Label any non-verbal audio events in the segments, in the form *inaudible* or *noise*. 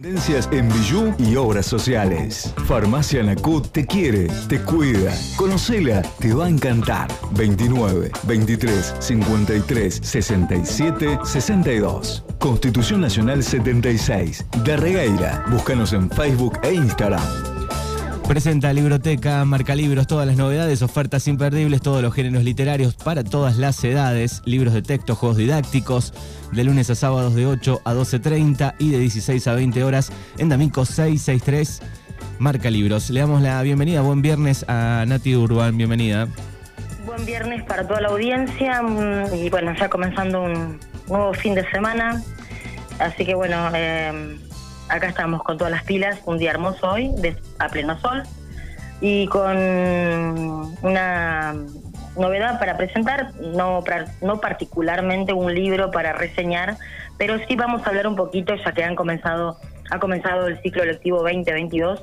Tendencias en Bijú y obras sociales. Farmacia Nacut te quiere, te cuida. Conocela, te va a encantar. 29 23 53 67 62. Constitución Nacional 76. De Regueira. Búscanos en Facebook e Instagram. Presenta Libroteca, marca libros, todas las novedades, ofertas imperdibles, todos los géneros literarios para todas las edades, libros de texto, juegos didácticos, de lunes a sábados de 8 a 12.30 y de 16 a 20 horas en D'Amico 663, marca libros. Le damos la bienvenida, buen viernes a Nati Urban, bienvenida. Buen viernes para toda la audiencia mm, y bueno, ya comenzando un nuevo fin de semana, así que bueno... Eh, acá estamos con todas las pilas, un día hermoso hoy, de, a pleno sol, y con una novedad para presentar, no, no particularmente un libro para reseñar, pero sí vamos a hablar un poquito, ya que han comenzado, ha comenzado el ciclo lectivo 2022,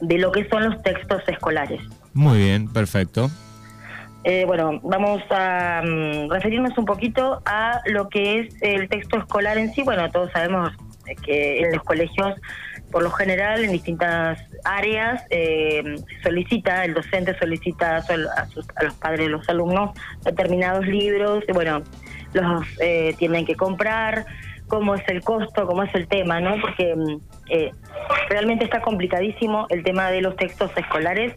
de lo que son los textos escolares. Muy bien, perfecto. Eh, bueno, vamos a mm, referirnos un poquito a lo que es el texto escolar en sí. Bueno, todos sabemos que en los colegios, por lo general, en distintas áreas, eh, solicita, el docente solicita a, los padres de los alumnos determinados libros, bueno, los eh, tienen que comprar, cómo es el costo, cómo es el tema, ¿no? Porque mm, eh, realmente está complicadísimo el tema de los textos escolares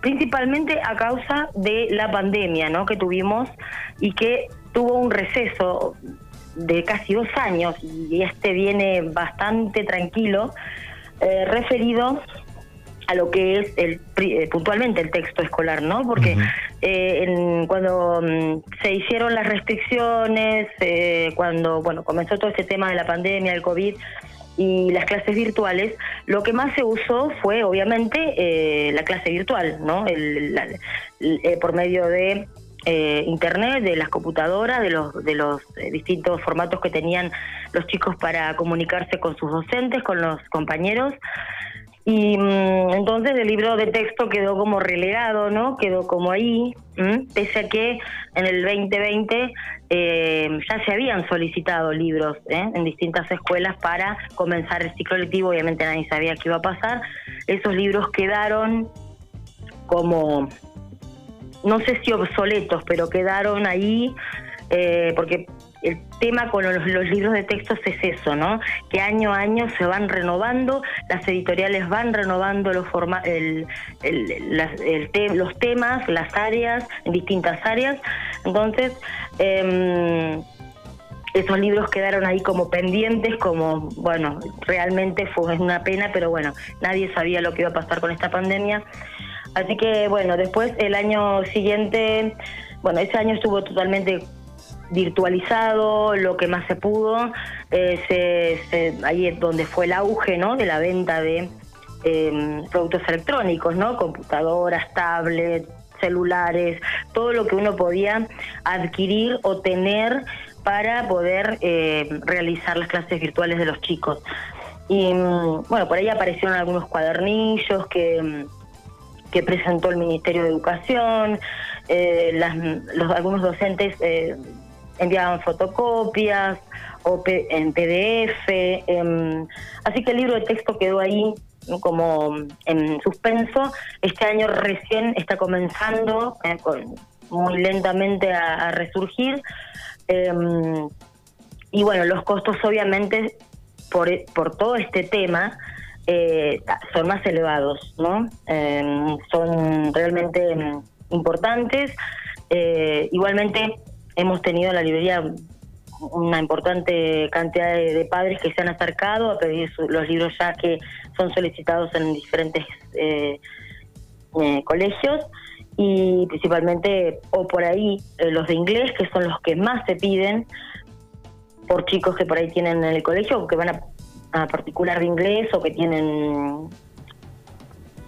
principalmente a causa de la pandemia ¿no? que tuvimos y que tuvo un receso de casi dos años y este viene bastante tranquilo, eh, referido a lo que es el eh, puntualmente el texto escolar, ¿no? Porque eh, cuando mm, se hicieron las restricciones, cuando bueno comenzó todo este tema de la pandemia, el COVID y las clases virtuales, lo que más se usó fue obviamente la clase virtual, ¿no? por medio de eh, internet, de las computadoras, de los, de los eh, distintos formatos que tenían los chicos para comunicarse con sus docentes, con los compañeros. Y mm, entonces el libro de texto quedó como relegado, ¿no? Quedó como ahí, pese a que en el 2020 eh, ya se habían solicitado libros en distintas escuelas para comenzar el ciclo lectivo, obviamente nadie sabía qué iba a pasar. Esos libros quedaron como no sé si obsoletos, pero quedaron ahí eh, porque el tema con los, libros de textos es eso, ¿no? Que año a año se van renovando, las editoriales van renovando los, forma, el, los temas, las áreas, en distintas áreas. Entonces, em, esos libros quedaron ahí como pendientes, como, bueno, realmente fue una pena, pero bueno, nadie sabía lo que iba a pasar con esta pandemia. Así que bueno, después el año siguiente, bueno, ese año estuvo totalmente virtualizado, lo que más se pudo, eh, ahí es donde fue el auge ¿no? de la venta de em, productos electrónicos, ¿no? computadoras, tablets, celulares, todo lo que uno podía adquirir o tener para poder eh, realizar las clases virtuales de los chicos. Y mm, bueno, por ahí aparecieron algunos cuadernillos que mm, que presentó el Ministerio de Educación, eh, los, algunos docentes eh, enviaban fotocopias o en PDF, em, así que el libro de texto quedó ahí como en suspenso. Este año recién está comenzando eh, muy lentamente a, resurgir. Em, y bueno, los costos obviamente por, por todo este tema eh, son más elevados, ¿no? Em, son realmente em, importantes. Eh, igualmente hemos tenido en la librería una importante cantidad de, padres que se han acercado a pedir los libros ya que son solicitados en diferentes eh, colegios y principalmente o por ahí los de inglés que son los que más se piden por chicos que por ahí tienen en el colegio o que van a a particular de inglés o que tienen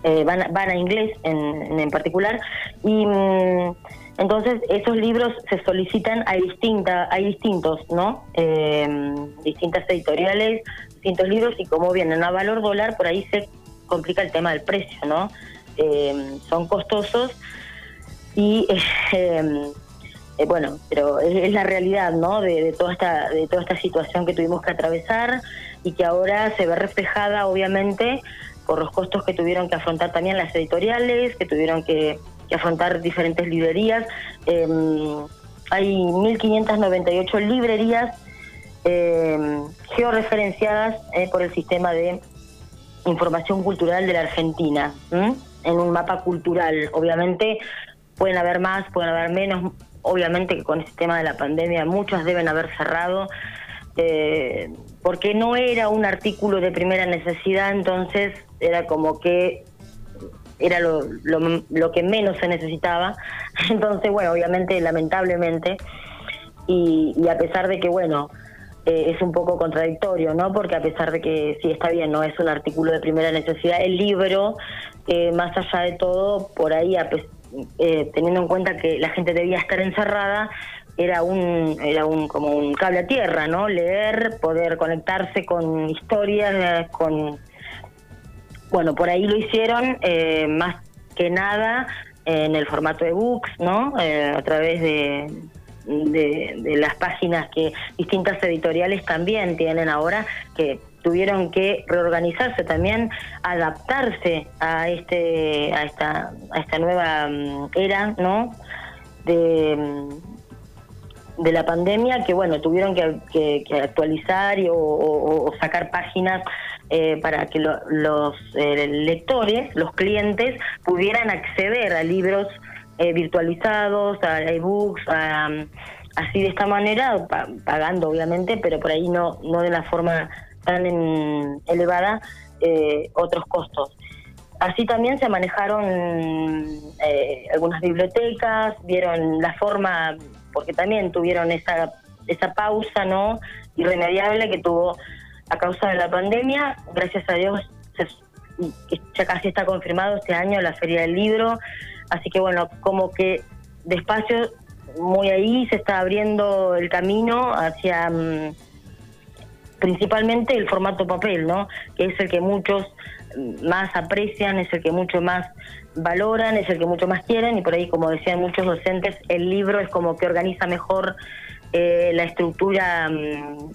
eh, van, a inglés en, en particular. Y mm, entonces esos libros se solicitan a distinta hay distintos no eh, distintas editoriales distintos libros y como vienen a valor dólar por ahí se complica el tema del precio no eh, son costosos y *laughs* bueno pero es, la realidad no de, toda esta de toda esta situación que tuvimos que atravesar y que ahora se ve reflejada obviamente por los costos que tuvieron que afrontar también las editoriales, que tuvieron que, afrontar diferentes librerías. Em, hay 1.598 librerías em, georreferenciadas eh, por el sistema de información cultural de la Argentina, en un mapa cultural. Obviamente pueden haber más, pueden haber menos. Obviamente que con este tema de la pandemia muchas deben haber cerrado. Eh, porque no era un artículo de primera necesidad, entonces era como que era lo, lo, que menos se necesitaba. *laughs* Entonces, bueno, obviamente, lamentablemente, y, a pesar de que, bueno, eh, es un poco contradictorio, ¿no? Porque a pesar de que sí está bien, no es un artículo de primera necesidad, el libro, eh, más allá de todo, por ahí, eh, teniendo en cuenta que la gente debía estar encerrada, era un era un como un cable a tierra, ¿no? Leer, poder conectarse con historias, con bueno, por ahí lo hicieron eh, más que nada en el formato de books, ¿no? Eh, a través de, de, las páginas que distintas editoriales también tienen ahora que tuvieron que reorganizarse también, adaptarse a este a esta a esta nueva mm, era, ¿no? De mm, de la pandemia que bueno tuvieron que, actualizar o, sacar páginas eh, para que los eh, lectores los clientes pudieran acceder a libros eh, virtualizados a ebooks así de esta manera pagando obviamente pero por ahí no no de la forma tan elevada otros costos. Así también se manejaron algunas bibliotecas, vieron la forma porque también tuvieron esa, esa pausa no irremediable que tuvo a causa de la pandemia. Gracias a Dios ya casi está confirmado este año la Feria del Libro, así que bueno, como que despacio, muy ahí se está abriendo el camino hacia mm, principalmente el formato papel, ¿no? Que es el que muchos más aprecian, es el que mucho más valoran, es el que mucho más quieren y por ahí, como decían muchos docentes, el libro es como que organiza mejor eh, la estructura mm,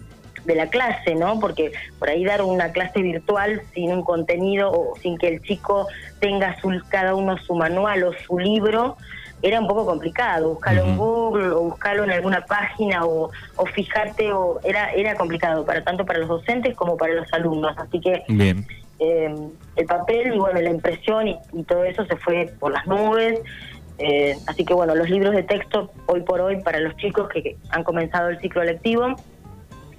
de la clase, ¿no? Porque por ahí dar una clase virtual sin un contenido o sin que el chico tenga su, cada uno su manual o su libro, era un poco complicado, buscarlo en Google o buscarlo en alguna página o, o fijarte, o era, era complicado para tanto para los docentes como para los alumnos. Así que Bien. Eh, el papel y bueno, la impresión y, todo eso se fue por las nubes. Eh, así que bueno, los libros de texto hoy por hoy para los chicos que, han comenzado el ciclo lectivo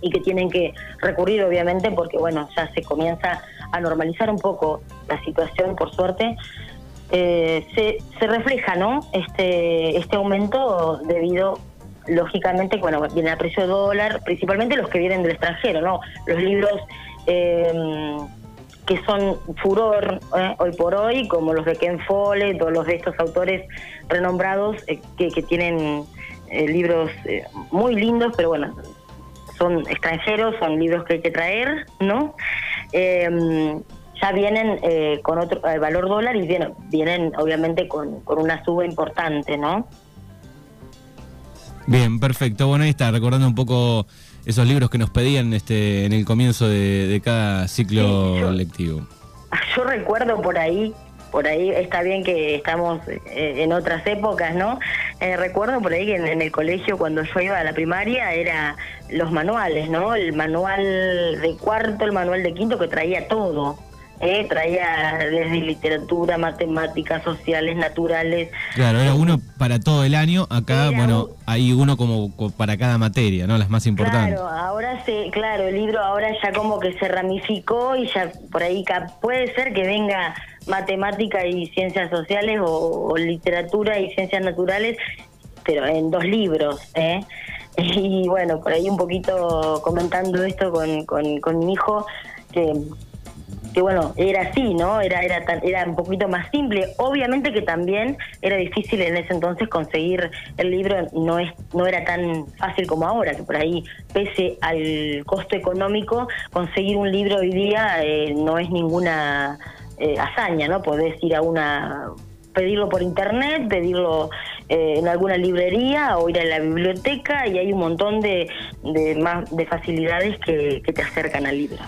y que tienen que recurrir obviamente porque bueno, ya se comienza a normalizar un poco la situación por suerte. Eh, se, se refleja no este este aumento debido lógicamente bueno viene a precio de dólar principalmente los que vienen del extranjero no los libros eh, que son furor eh, hoy por hoy, como los de Ken Follett o los de estos autores renombrados eh, que, tienen eh, libros muy lindos, pero bueno, son extranjeros, son libros que hay que traer, ¿no? Em, ya vienen con otro valor dólar y vienen, vienen obviamente con, con una suba importante, ¿no? Bien, perfecto. Bueno, ahí está, recordando un poco esos libros que nos pedían este, en el comienzo de, cada ciclo lectivo. *laughs* Yo recuerdo por ahí, por ahí está bien que estamos eh, en otras épocas, ¿no? Eh, recuerdo por ahí que en, el colegio cuando yo iba a la primaria era los manuales, ¿no? El manual de cuarto, el manual de quinto que traía todo. ¿Eh? traía desde literatura, matemáticas, sociales, naturales. Claro, era uno para todo el año, acá, bueno, hay uno como para cada materia, ¿no? Las más importantes. Claro, ahora se, claro, el libro ahora ya como que se ramificó y ya por ahí puede ser que venga matemática y ciencias sociales o, literatura y ciencias naturales, pero en dos libros, ¿eh? *laughs* Y bueno, por ahí un poquito comentando esto con, con, con mi hijo, que que bueno, era así, ¿no? Era, era, era un poquito más simple. Obviamente que también era difícil en ese entonces conseguir el libro, no, es, no era tan fácil como ahora, que por ahí, pese al costo económico, conseguir un libro hoy día eh, no es ninguna eh, hazaña, ¿no? Podés ir a una pedirlo por internet, pedirlo eh, en alguna librería o ir a la biblioteca y hay un montón de, de, más, de facilidades que, que te acercan al libro.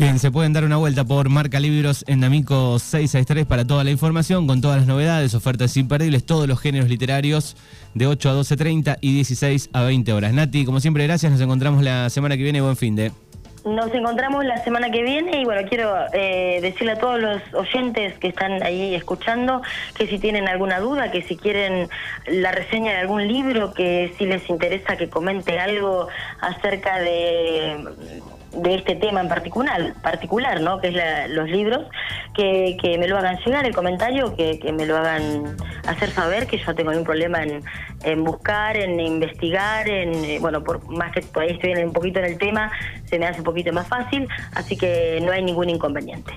Bien, se pueden dar una vuelta por Marca Libros en D'Amico 663 para toda la información, con todas las novedades, ofertas imperdibles, todos los géneros literarios de 8 a 12.30 y 16 a 20 horas. Nati, como siempre, gracias. Nos encontramos la semana que viene. Buen fin de. Nos encontramos la semana que viene y bueno, quiero eh, decirle a todos los oyentes que están ahí escuchando que si tienen alguna duda, que si quieren la reseña de algún libro, que si les interesa que comente algo acerca de de este tema en particular, particular ¿no? que es la, los libros, que, que, me lo hagan llegar el comentario, que, que, me lo hagan hacer saber que yo tengo ningún problema en, en buscar, en investigar, en eh, bueno, por más que todavía estoy un poquito en el tema, se me hace un poquito más fácil, así que no hay ningún inconveniente.